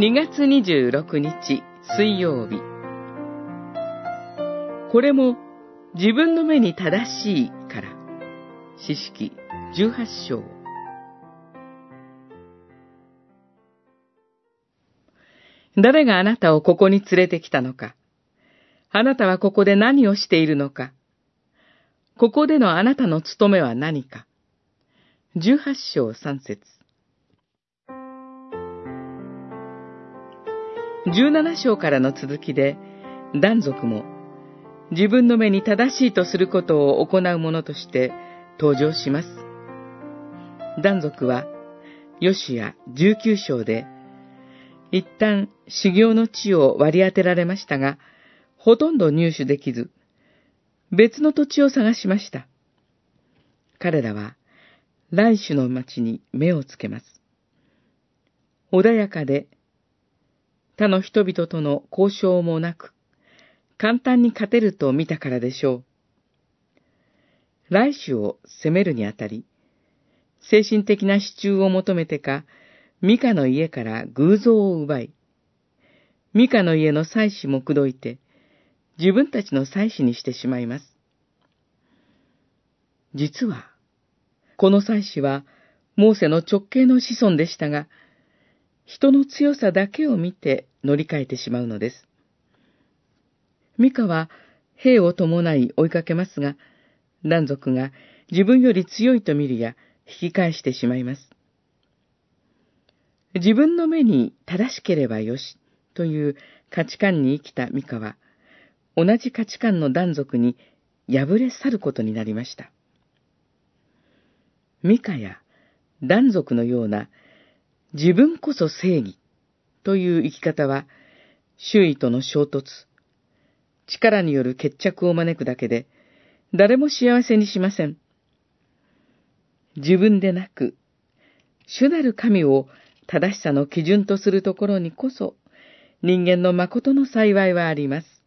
2月26日水曜日。これも自分の目に正しいから。詩式18章。誰があなたをここに連れてきたのか。あなたはここで何をしているのか。ここでのあなたの務めは何か ?18 章3節。17章からの続きで、断族も自分の目に正しいとすることを行う者として登場します。断族は、ヨシア19章で、一旦修行の地を割り当てられましたが、ほとんど入手できず、別の土地を探しました。彼らは、来種の町に目をつけます。穏やかで、他の人々との交渉もなく、簡単に勝てると見たからでしょう。来種を攻めるにあたり、精神的な支柱を求めてか、ミカの家から偶像を奪い、ミカの家の祭司も口説いて、自分たちの祭司にしてしまいます。実は、この祭司は、モーセの直系の子孫でしたが、人の強さだけを見て乗り換えてしまうのです。ミカは兵を伴い追いかけますが、男族が自分より強いと見るや引き返してしまいます。自分の目に正しければよしという価値観に生きたミカは、同じ価値観の男族に敗れ去ることになりました。ミカや男族のような自分こそ正義という生き方は、周囲との衝突、力による決着を招くだけで、誰も幸せにしません。自分でなく、主なる神を正しさの基準とするところにこそ、人間の誠の幸いはあります。